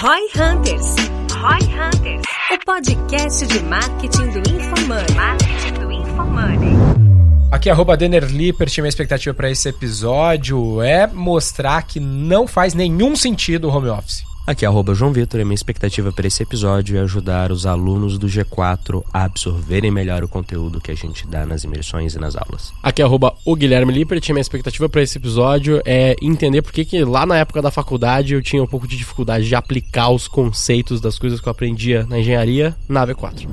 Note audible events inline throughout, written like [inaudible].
Roy Hunters. Roy Hunters. O podcast de marketing do InfoMoney. Marketing do InfoMoney. Aqui, arroba Denner Lippert, minha expectativa para esse episódio é mostrar que não faz nenhum sentido o home office. Aqui é João Vitor e minha expectativa para esse episódio é ajudar os alunos do G4 a absorverem melhor o conteúdo que a gente dá nas imersões e nas aulas. Aqui é o Guilherme Lippert e minha expectativa para esse episódio é entender por que, que lá na época da faculdade eu tinha um pouco de dificuldade de aplicar os conceitos das coisas que eu aprendia na engenharia na V4.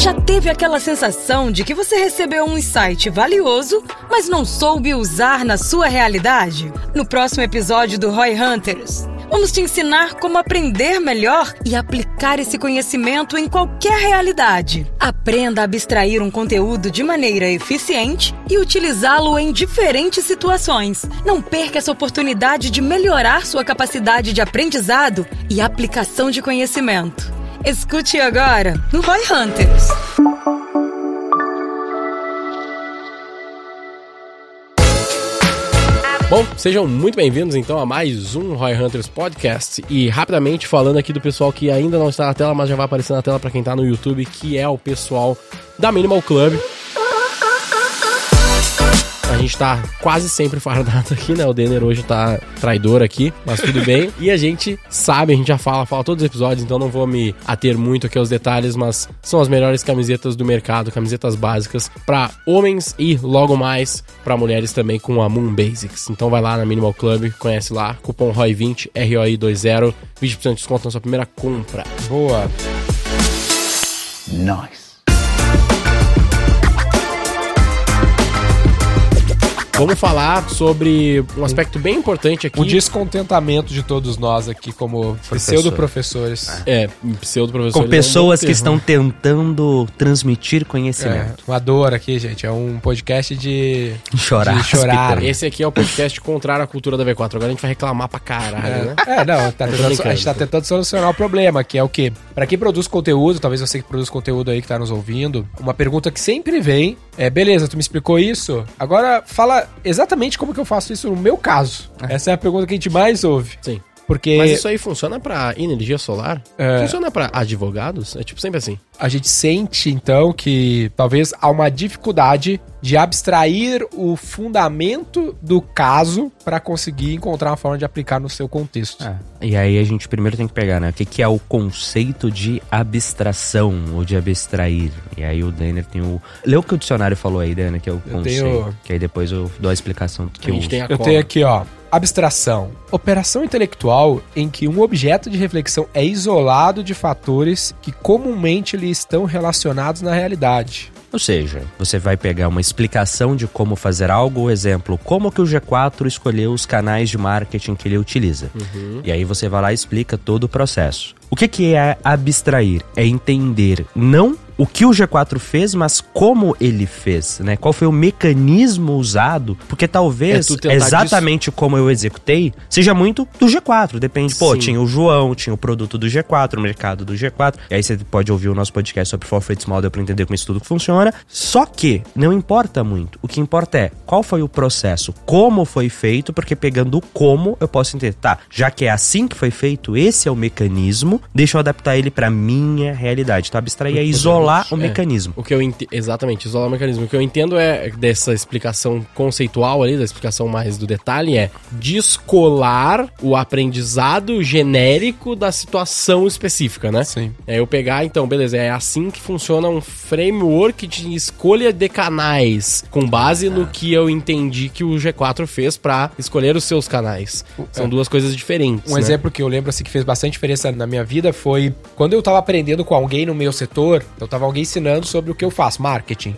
Já teve aquela sensação de que você recebeu um insight valioso, mas não soube usar na sua realidade? No próximo episódio do Roy Hunters, vamos te ensinar como aprender melhor e aplicar esse conhecimento em qualquer realidade. Aprenda a abstrair um conteúdo de maneira eficiente e utilizá-lo em diferentes situações. Não perca essa oportunidade de melhorar sua capacidade de aprendizado e aplicação de conhecimento. Escute agora no Roy Hunters. Bom, sejam muito bem-vindos então a mais um Roy Hunters Podcast. E rapidamente falando aqui do pessoal que ainda não está na tela, mas já vai aparecer na tela para quem está no YouTube, que é o pessoal da Minimal Club. A gente tá quase sempre fardado aqui, né? O Denner hoje tá traidor aqui, mas tudo bem. [laughs] E a gente sabe, a gente já fala, fala todos os episódios, então não vou me ater muito aqui aos detalhes, mas são as melhores camisetas do mercado, camisetas básicas para homens e logo mais para mulheres também com a Moon Basics. Então vai lá na Minimal Club, conhece lá, cupom ROI20, ROI20, 20% de desconto na sua primeira compra. Boa. Nice. Vamos falar sobre um aspecto bem importante aqui. O descontentamento de todos nós aqui como pseudo-professores. É, pseudo-professores. Com pessoas que estão tentando transmitir conhecimento. É, uma dor aqui, gente. É um podcast de Chorar. de chorar. Esse aqui é o podcast contrário à cultura da V4. Agora a gente vai reclamar pra caralho, né? É, não, tá tentando- a gente tá tentando solucionar o problema, que é o quê? Pra quem produz conteúdo, talvez você que produz conteúdo aí que tá nos ouvindo, uma pergunta que sempre vem é, beleza, tu me explicou isso, agora fala exatamente como que eu faço isso no meu caso. Essa é a pergunta que a gente mais ouve. Sim. Porque Mas isso aí funciona pra energia solar? É. Funciona pra advogados? É tipo sempre assim. a gente sente, então, que talvez há uma dificuldade de abstrair o fundamento do caso pra conseguir encontrar uma forma de aplicar no seu contexto. É. E aí a gente primeiro tem que pegar, né? O que, que é o conceito de abstração ou de abstrair? E aí o Denner tem o. Lê o que o dicionário falou aí, Denner, que é o Eu conceito. tenho- Que aí depois eu dou a explicação do que a eu gente uso. tem a Eu cola. tenho aqui, ó. Abstração. Operação intelectual em que um objeto de reflexão é isolado de fatores que comumente lhe estão relacionados na realidade. Ou seja, você vai pegar uma explicação de como fazer algo, exemplo, como que o G4 escolheu os canais de marketing que ele utiliza. E aí você vai lá e explica todo o processo. O que, que é abstrair? É entender não o que o G4 fez, mas como ele fez, né? Qual foi o mecanismo usado? Porque É talvez tentar exatamente como eu executei seja muito do G4. Depende, pô, Sim. tinha o João, tinha o produto do G4, o mercado do G4. E aí você pode ouvir o nosso podcast sobre Forfeit Model para entender como isso tudo funciona. Só que não importa muito. O que importa é qual foi o processo, como foi feito, porque pegando o como eu posso entender, tá, já que é assim que foi feito, esse é o mecanismo, deixa eu adaptar ele para minha realidade. Então abstrair é isolar o É. mecanismo. O que eu ente... Exatamente, isolar o mecanismo. O que eu entendo é dessa explicação conceitual ali, da explicação mais do detalhe, é descolar o aprendizado genérico da situação específica, né? Sim. É eu pegar, então, beleza, é assim que funciona um framework de escolha de canais, com base no que eu entendi que o G4 fez pra escolher os seus canais. São duas coisas diferentes. Um né? exemplo que eu lembro assim que fez bastante diferença na minha vida foi quando eu tava aprendendo com alguém no meu setor, eu tava alguém ensinando sobre o que eu faço, marketing.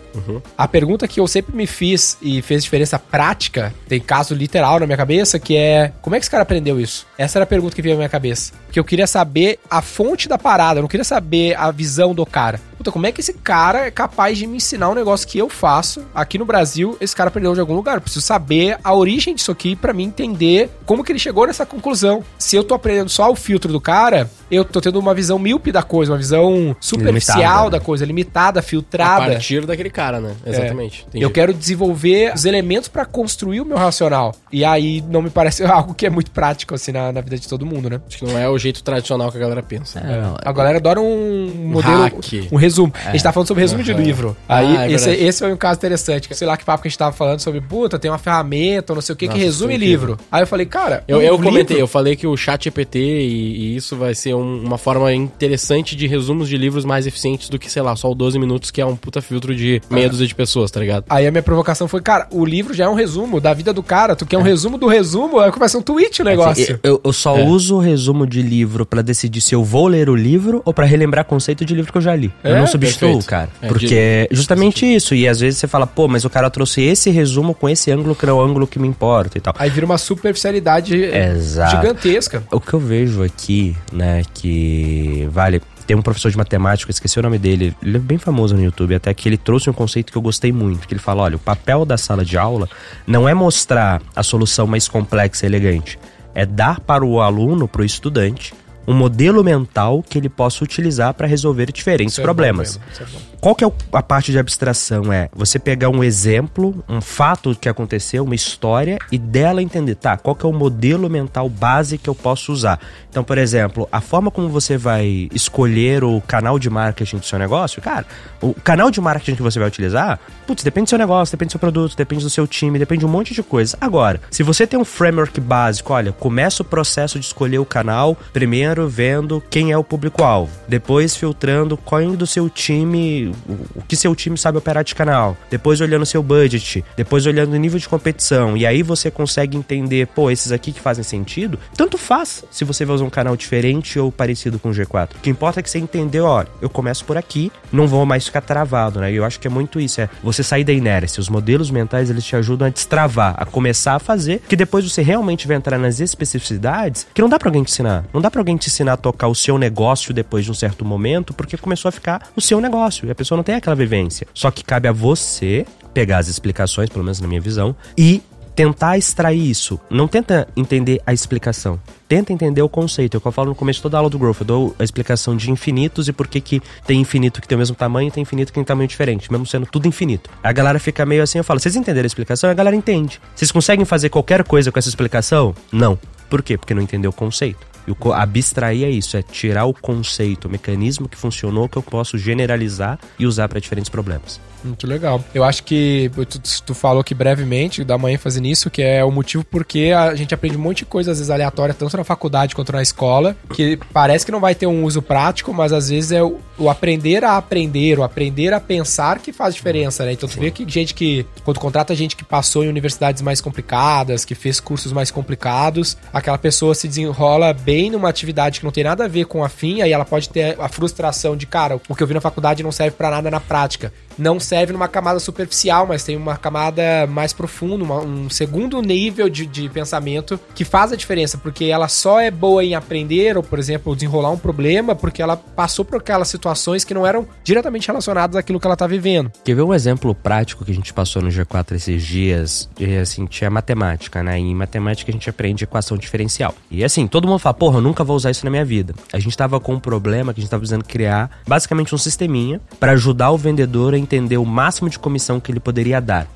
A pergunta que eu sempre me fiz e fez diferença prática, tem caso literal na minha cabeça, que é como é que esse cara aprendeu isso? Essa era a pergunta que veio na minha cabeça. Porque eu queria saber a fonte da parada, eu não queria saber a visão do cara. Puta, como é que esse cara é capaz de me ensinar um negócio que eu faço aqui no Brasil? Esse cara aprendeu de algum lugar. Eu preciso saber a origem disso aqui pra mim entender como que ele chegou nessa conclusão. Se eu tô aprendendo só o filtro do cara, eu tô tendo uma visão míope da coisa, uma visão superficial Limitada, da né? coisa, limitada, A filtrada. partir daquele cara, né? Exatamente. Entendi. Eu quero desenvolver os elementos pra construir o meu racional. E aí não me parece [laughs] algo que é muito prático, assim, na, na vida de todo mundo, né? Acho que não é o jeito tradicional que a galera pensa. É, não, A galera adora um modelo, hack. um resumo. A gente tá falando sobre resumo de livro. Aí, Ah, é esse, esse foi um caso interessante. que Sei lá que papo que a gente tava falando sobre, puta, tem uma ferramenta, não sei o que, que Nossa, resume é incrível. livro. Aí eu falei, cara. Eu, um eu comentei, livro- eu falei que o chat EPT e, e isso vai ser um- uma forma interessante de resumos de livros mais eficientes do que, sei lá, só o 12 minutos, que é um puta filtro de meia dúzia de pessoas, tá ligado? Aí a minha provocação foi, cara, o livro já é um resumo da vida do cara. Tu quer um resumo do resumo? Aí começa um tweet o negócio. Assim, eu, eu só uso o resumo de livro pra decidir se eu vou ler o livro ou pra relembrar conceito de livro que eu já li. eu É, não substituo, perfeito. cara. É, porque é justamente isso. E às vezes você fala, pô, mas o cara trouxe esse resumo com esse ângulo que é o ângulo que me importa e tal. Aí vira uma superficialidade Exato. gigantesca. O que eu vejo aqui, né, que vale. Tem um professor de matemática, esqueci o nome dele, ele é bem famoso no YouTube, até que ele trouxe um conceito que eu gostei muito, que ele fala, olha, o papel da sala de aula não é mostrar a solução mais complexa e elegante, é dar para o aluno, para o estudante, um modelo mental que ele possa utilizar para resolver diferentes é bom problemas. isso é bom. Qual que é a parte de abstração? É você pegar um exemplo, um fato que aconteceu, uma história, e dela entender, tá, qual que é o modelo mental base que eu posso usar. Então, por exemplo, a forma como você vai escolher o canal de marketing do seu negócio, cara, o canal de marketing que você vai utilizar, putz, depende do seu negócio, depende do seu produto, depende do seu time, depende de um monte de coisa. Agora, se você tem um framework básico, olha, começa o processo de escolher o canal, primeiro vendo quem é o público-alvo, depois filtrando qual é do seu time, o, o que seu time sabe operar de canal, depois olhando seu budget, depois olhando o nível de competição, e aí você consegue entender, pô, esses aqui que fazem sentido, tanto faz se você vai usar um canal diferente ou parecido com o G4. O que importa é que você entendeu, olha, eu começo por aqui, não vou mais ficar travado, né? Eu acho que é muito isso, é você sair da inércia. Os modelos mentais, eles te ajudam a destravar, a começar a fazer, que depois você realmente vai entrar nas especificidades que não dá pra alguém te ensinar. Não dá pra alguém te ensinar a tocar o seu negócio depois de um certo momento, porque começou a ficar o seu negócio, e a pessoa não tem aquela vivência. Só que cabe a você pegar as explicações, pelo menos na minha visão, e tentar extrair isso. Não tenta entender a explicação. Tenta entender o conceito. É o que eu falo no começo de toda aula do Growth. Eu dou a explicação de infinitos e por que, que tem infinito que tem o mesmo tamanho e tem infinito que tem tamanho diferente, mesmo sendo tudo infinito. A galera fica meio assim, eu falo, vocês entenderam a explicação? A galera entende. Vocês conseguem fazer qualquer coisa com essa explicação? Não. Por quê? Porque não entendeu o conceito. E o abstrair é isso, é tirar o conceito, o mecanismo que funcionou que eu posso generalizar e usar para diferentes problemas. Muito legal. Eu acho que tu, tu falou que brevemente, dá uma ênfase nisso, que é o motivo porque a gente aprende um monte de coisa, às vezes aleatória, tanto na faculdade quanto na escola, que parece que não vai ter um uso prático, mas às vezes é o, o aprender a aprender, o aprender a pensar que faz diferença, né? Então tu vê que gente que, quando contrata gente que passou em universidades mais complicadas, que fez cursos mais complicados, aquela pessoa se desenrola bem numa atividade que não tem nada a ver com a fim, aí ela pode ter a frustração de, cara, o que eu vi na faculdade não serve pra nada na prática. Não serve numa camada superficial, mas tem uma camada mais profunda, uma- um segundo nível de, de pensamento que faz a diferença, porque ela só é boa em aprender, ou, por exemplo, desenrolar um problema, porque ela passou por aquelas situações que não eram diretamente relacionadas àquilo que ela tá vivendo. Quer ver um exemplo prático que a gente passou no G4 esses dias? E, assim, tinha matemática, né? E em matemática a gente aprende equação diferencial. E assim, todo mundo fala, porra, eu nunca vou usar isso na minha vida. A gente tava com um problema que a gente tava precisando criar, basicamente um sisteminha, para ajudar o vendedor a entender o máximo de comissão que ele poderia dar.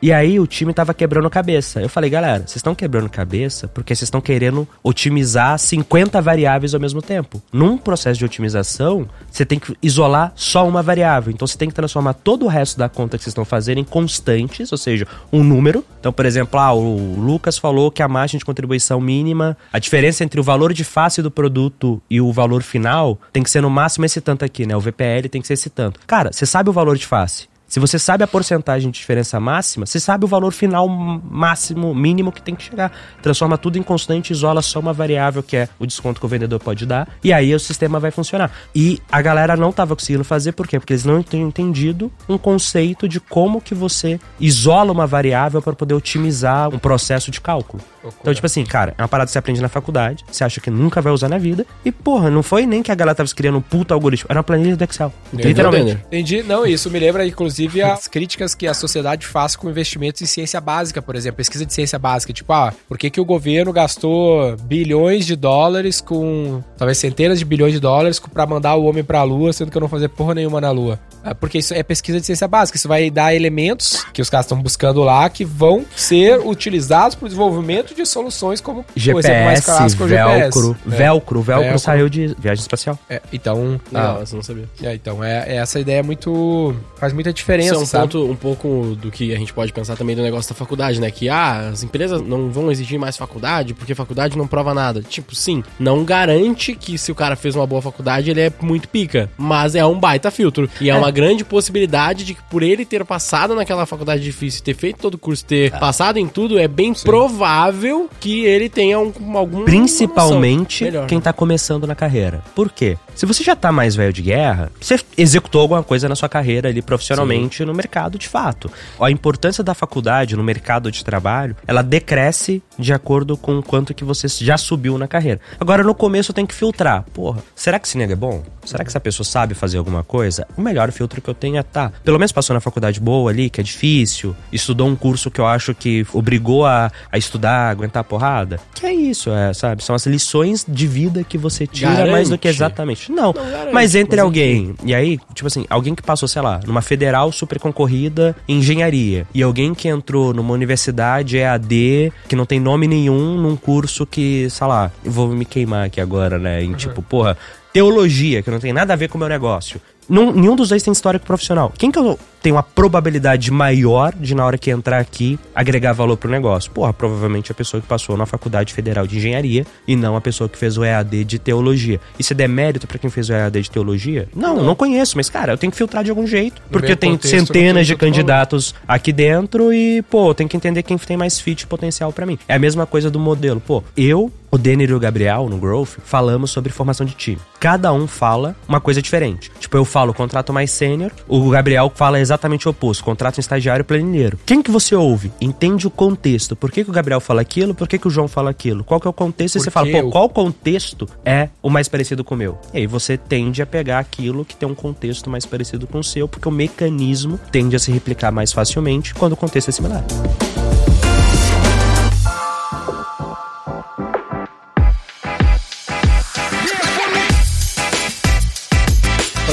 E aí o time tava quebrando cabeça. Eu falei, galera, vocês estão quebrando cabeça porque vocês estão querendo otimizar 50 variáveis ao mesmo tempo. Num processo de otimização, você tem que isolar só uma variável. Então você tem que transformar todo o resto da conta que vocês estão fazendo em constantes, ou seja, um número. Então, por exemplo, ah, o Lucas falou que a margem de contribuição mínima, a diferença entre o valor de face do produto e o valor final tem que ser no máximo esse tanto aqui, né? O VPL tem que ser esse tanto. Cara, você sabe o valor de face. Se você sabe a porcentagem de diferença máxima, você sabe o valor final máximo, mínimo que tem que chegar. Transforma tudo em constante, isola só uma variável que é o desconto que o vendedor pode dar, e aí o sistema vai funcionar. E a galera não estava conseguindo fazer, por quê? Porque eles não tinham entendido um conceito de como que você isola uma variável para poder otimizar um processo de cálculo. Então, tipo assim, cara, é uma parada que você aprende na faculdade, você acha que nunca vai usar na vida, e porra, não foi nem que a galera tava criando um puta algoritmo, era uma planilha do Excel. Entendeu, Literalmente. Entendi. Não, isso me lembra, inclusive, inclusive [laughs] as críticas que a sociedade faz com investimentos em ciência básica, por exemplo, pesquisa de ciência básica, tipo, ah, por que, que o governo gastou bilhões de dólares com, talvez centenas de bilhões de dólares para mandar o homem para a lua, sendo que eu não fazer porra nenhuma na lua? É porque isso é pesquisa de ciência básica, isso vai dar elementos que os caras estão buscando lá que vão ser utilizados para o desenvolvimento de soluções como GPS, exemplo mais clássico, o velcro, GPS. velcro, É. velcro, Velcro. saiu de viagem espacial. É, então, Legal, ah, eu não sabia. é, então é, é essa ideia é muito faz muita diferença, Isso é um sabe? ponto um pouco do que a gente pode pensar também do negócio da faculdade, né? Que ah, as empresas não vão exigir mais faculdade porque faculdade não prova nada. Tipo, sim, não garante que se o cara fez uma boa faculdade ele é muito pica, mas é um baita filtro. E é, uma grande possibilidade de que por ele ter passado naquela faculdade difícil, ter feito todo o curso, ter passado em tudo, é bem provável que ele tenha um, algum Principalmente Melhor, quem né? tá começando na carreira. Por quê? Se você já tá mais velho de guerra, você executou alguma coisa na sua carreira ali profissionalmente no mercado de fato. A importância da faculdade no mercado de trabalho, ela decresce de acordo com o quanto que você já subiu na carreira. Agora, no começo, tem que filtrar. Porra, será que esse nego é bom? Será que essa pessoa sabe fazer alguma coisa? O melhor filtro que eu tenho é, tá, pelo menos passou na faculdade boa ali, que é difícil, estudou um curso que eu acho que obrigou a, a estudar, aguentar a porrada. Que é isso, é, sabe? São as lições de vida que você tira Garante. mais do que exatamente. Não, garante, mas entre mas alguém, e aí, tipo assim, alguém que passou, sei lá, numa federal super concorrida em engenharia, e alguém que entrou numa universidade EAD, que não tem nome nenhum, num curso que, sei lá, vou me queimar aqui agora, né? Em tipo, porra, teologia, que não tem nada a ver com o meu negócio. Não, nenhum dos dois tem histórico profissional. Quem que eu tenho uma probabilidade maior de, na hora que entrar aqui, agregar valor pro negócio? Porra, provavelmente a pessoa que passou na Faculdade Federal de Engenharia e não a pessoa que fez o EAD de Teologia. Isso é demérito pra quem fez o EAD de Teologia? Não, não, conheço, mas, cara, eu tenho que filtrar de algum jeito. Porque meio eu tenho contexto, não tem centenas de candidatos aqui dentro e, pô, eu tenho que entender quem tem mais fit potencial pra mim. É a mesma coisa do modelo. Pô, eu, o Denner e o Gabriel, no Growth, falamos sobre formação de time. Cada um fala uma coisa diferente. Tipo, eu falo contrato mais sênior, o Gabriel fala exatamente o oposto, contrato um estagiário planilheiro. Quem que você ouve? Entende o contexto. Por que, que o Gabriel fala aquilo? Por que, que o João fala aquilo? Qual que é o contexto? E você fala, pô, qual contexto é o mais parecido com o meu? E aí você tende a pegar aquilo que tem um contexto mais parecido com o seu, porque o mecanismo tende a se replicar mais facilmente quando o contexto é similar.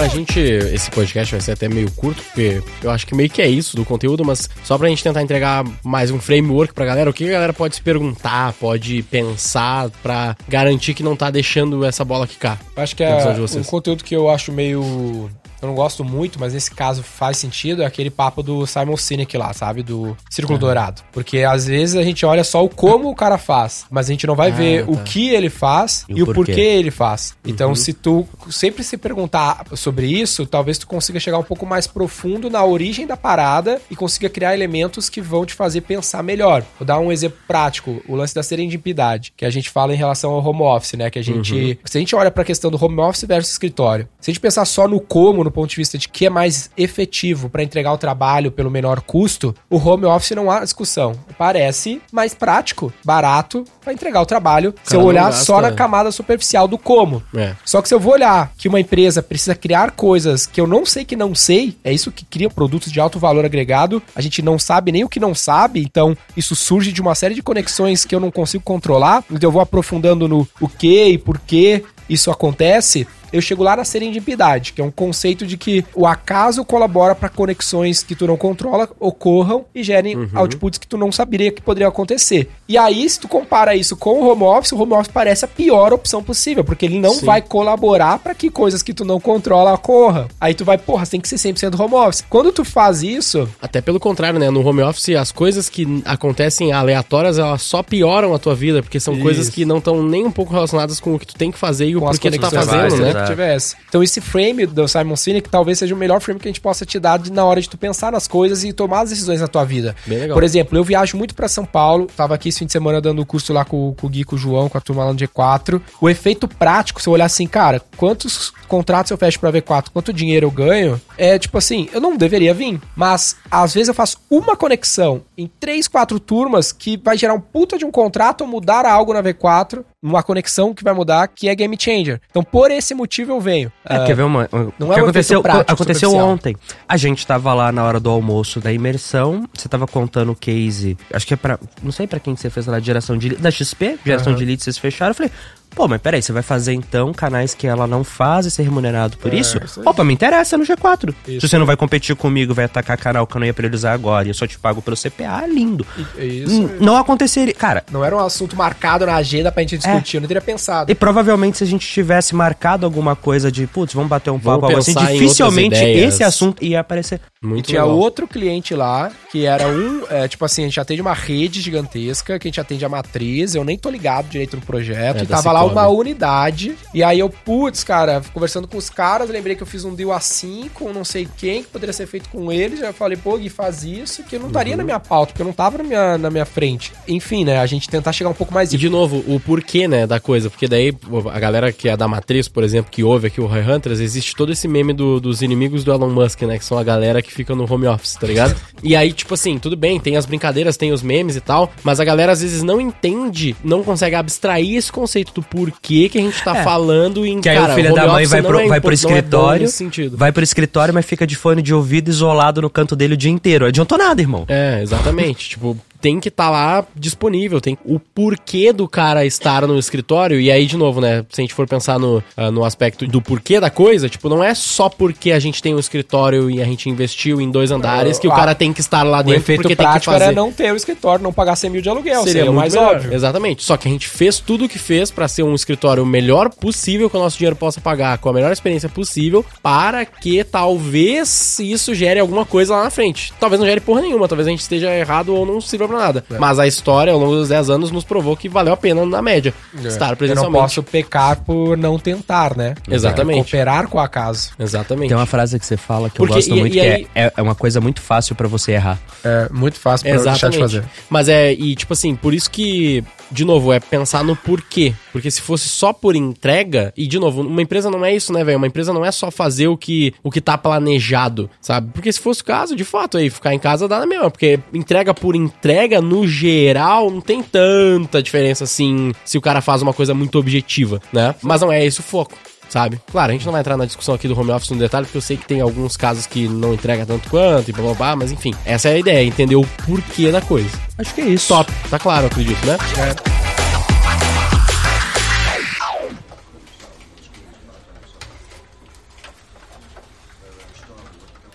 Pra gente, esse podcast vai ser até meio curto, porque eu acho que meio que é isso do conteúdo, mas só pra gente tentar entregar mais um framework pra galera, o que a galera pode se perguntar, pode pensar pra garantir que não tá deixando essa bola quicar. Acho que é um conteúdo que eu acho meio. Eu não gosto muito, mas nesse caso faz sentido, é aquele papo do Simon Sinek lá, sabe? Do Círculo Dourado. Porque às vezes a gente olha só o como o cara faz, mas a gente não vai Ah, ver o tá. que ele faz E e, o o porquê. porquê ele faz. Então, Uhum. se tu sempre se perguntar sobre isso, talvez tu consiga chegar um pouco mais profundo na origem da parada e consiga criar elementos que vão te fazer pensar melhor. Vou dar um exemplo prático, o lance da serendipidade, que a gente fala em relação ao home office, né? Que a gente, Uhum. se a gente olha pra questão do home office versus escritório, se a gente pensar só no como, no ponto de vista de que é mais efetivo pra entregar o trabalho pelo menor custo, o home office não há discussão. Parece mais prático, barato pra entregar o trabalho. se Cara, eu não olhar gasta- só na camada superficial do como. É. Só que se eu vou olhar que uma empresa precisa criar coisas que eu não sei que não sei, é isso que cria produtos de alto valor agregado, a gente não sabe nem o que não sabe, então isso surge de uma série de conexões que eu não consigo controlar, então eu vou aprofundando no o que e por que isso acontece. Eu chego lá na serendipidade, que é um conceito de que o acaso colabora para conexões que tu não controla ocorram e gerem Uhum. outputs que tu não saberia que poderiam acontecer. E aí, se tu compara isso com o home office, o home office parece a pior opção possível, porque ele não Sim. vai colaborar para que coisas que tu não controla ocorram. Aí tu vai, porra, tem que ser 100% home office. Quando tu faz isso, Até pelo contrário, né? No home office, as coisas que acontecem aleatórias, elas só pioram a tua vida, porque são coisas Isso. que não estão nem um pouco relacionadas com o que tu tem que fazer e o porquê tu tá fazendo, né? Tu tivesse. Então esse frame do Simon Sinek talvez seja o melhor frame que a gente possa te dar de- na hora de tu pensar nas coisas e tomar as decisões na tua vida. Por exemplo, eu viajo muito pra São Paulo, tava aqui esse fim de semana dando o curso lá com, com o Gui, com o João, com a turma lá no G4. O efeito prático, se eu olhar assim, cara, quantos contratos eu fecho pra V4, quanto dinheiro eu ganho, é tipo assim, eu não deveria vir, mas às vezes eu faço uma conexão em três, quatro turmas que vai gerar um puta de um contrato ou mudar algo na V4 uma conexão que vai mudar, que é game changer. Então, por esse motivo eu venho. É, Ah, quer ver uma. Não que é um aconteceu, prático, aconteceu ontem. A gente tava lá na hora do almoço da imersão. Você tava contando o case. Acho que é pra. Não sei pra quem que você fez lá geração de. Da XP, geração Aham. de lead, vocês fecharam. Eu falei. Pô, mas peraí, você vai fazer então canais que ela não faz e ser remunerado por É, isso? isso. Opa, me interessa no G4. Isso Se você não vai competir comigo, vai atacar canal que eu não ia priorizar agora e eu só te pago pelo CPA, lindo. é isso. Não aconteceria. Cara, Não era um assunto marcado na agenda pra gente discutir, eu não teria pensado. e provavelmente se a gente tivesse marcado alguma coisa de, putz, vamos bater um papo algo assim, dificilmente esse assunto ia aparecer. E Muito tinha legal. outro cliente lá, que era um, é, tipo assim, a gente atende uma rede gigantesca, que a gente atende a matriz, eu nem tô ligado direito no projeto, É, e tava lá uma unidade, e aí eu, putz, cara, conversando com os caras, lembrei que eu fiz um deal assim, com não sei quem, que poderia ser feito com eles, já falei, pô, Gui, faz isso, que eu não estaria Uhum. na minha pauta, porque eu não tava na minha, na minha frente. Enfim, né, a gente tentar chegar um pouco mais... E de novo, o porquê, né, da coisa. Porque daí, a galera que é da Matriz, por exemplo, que ouve aqui o Roy Hunters, existe todo esse meme do- dos inimigos do Elon Musk, né? Que são a galera que fica no home office, tá ligado? e aí, tipo assim, tudo bem, tem as brincadeiras, tem os memes e tal, mas a galera às vezes não entende, não consegue abstrair esse conceito do porquê que a gente tá É. falando em Que aí o filho da mãe vai pro, é vai pro é escritório, sentido. vai pro escritório, mas fica de fone de ouvido isolado no canto dele o dia inteiro. Adiantou nada, irmão. É, exatamente. tipo, tem que estar lá disponível. Tem o porquê do cara estar no escritório. E aí, de novo, né? Se a gente for pensar no, ah, no aspecto do porquê da coisa, tipo, não é só porque a gente tem um escritório e a gente investiu em dois andares que o Ah, cara tem que estar lá O dentro efeito porque tem que prático fazer. era não ter o escritório, não pagar 100 mil de aluguel, seria, o mais melhor. óbvio. Exatamente. Só que a gente fez tudo o que fez pra ser um escritório o melhor possível que o nosso dinheiro possa pagar, com a melhor experiência possível, para que talvez isso gere alguma coisa lá na frente. Talvez não gere porra nenhuma, talvez a gente esteja errado ou não sirva pra nada. É. Mas a história, ao longo dos 10 anos, nos provou que valeu a pena, na média, estar É. Eu não presencialmente. posso pecar por não tentar, né? Exatamente. Cooperar com o acaso. Exatamente. Tem uma frase que você fala que Porque- eu gosto e- muito, e que aí- é, é, é uma coisa muito fácil pra você errar. É muito fácil pra eu deixar de fazer. Mas é, e tipo assim, por isso que, de novo, é pensar no porquê. Porque se fosse só por entrega, e de novo, uma empresa não é isso, né, velho? Uma empresa não é só fazer o que, o que tá planejado, sabe? Porque se fosse o caso, de fato, aí ficar em casa dá na mesma. Porque entrega por entrega, no geral, não tem tanta diferença assim se o cara faz uma coisa muito objetiva, né? Mas não é esse o foco. Sabe? Claro, a gente não vai entrar na discussão aqui do home office no detalhe, porque eu sei que tem alguns casos que não entrega tanto quanto e blá blá blá, mas enfim, essa é a ideia, entender o porquê da coisa. Acho que é isso. Top, tá claro, eu acredito, né?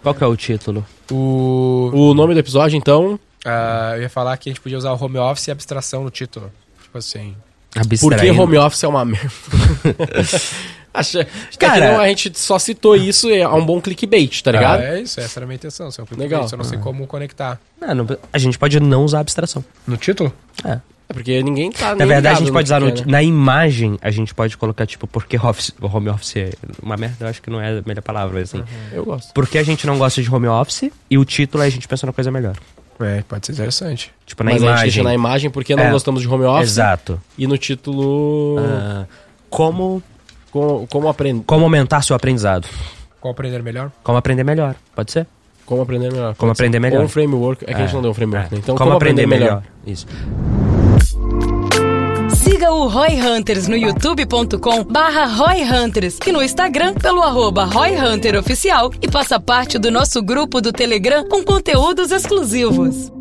Qual que é o título? O... O nome do episódio, então, ah, eu ia falar que a gente podia usar o home office e abstração no título. Tipo assim. por que Abstraindo. home office é uma merda? [laughs] Acha, Cara- cara, a gente só citou isso é um bom clickbait, tá ligado? Ah, é isso, essa era a minha intenção. Se eu, Legal. eu não sei como conectar. Não, não- a gente pode não usar abstração. No título? É. É porque ninguém tá Na verdade, a gente pode usar no, ti- na imagem, a gente pode colocar, tipo, porque office, home office é uma merda, eu acho que não é a melhor palavra, assim. Eu gosto. Porque a gente não gosta de home office e o título é a gente pensa numa coisa melhor. É, pode ser interessante. Tipo, na Mas a gente imagem. deixa na imagem porque não É. gostamos de home office. Exato. E no título. Ah, como, Como, como, aprend... como aumentar seu aprendizado. Qual aprender melhor? Como aprender melhor. Pode ser? como aprender melhor. Como ser. aprender melhor. Ou um framework. É que a gente não deu um framework, É. né? Então, como, aprender, melhor. Isso. Siga o Roy Hunters no youtube.com barra Roy Hunters e no Instagram pelo arroba Roy Hunter Oficial e faça parte do nosso grupo do Telegram com conteúdos exclusivos.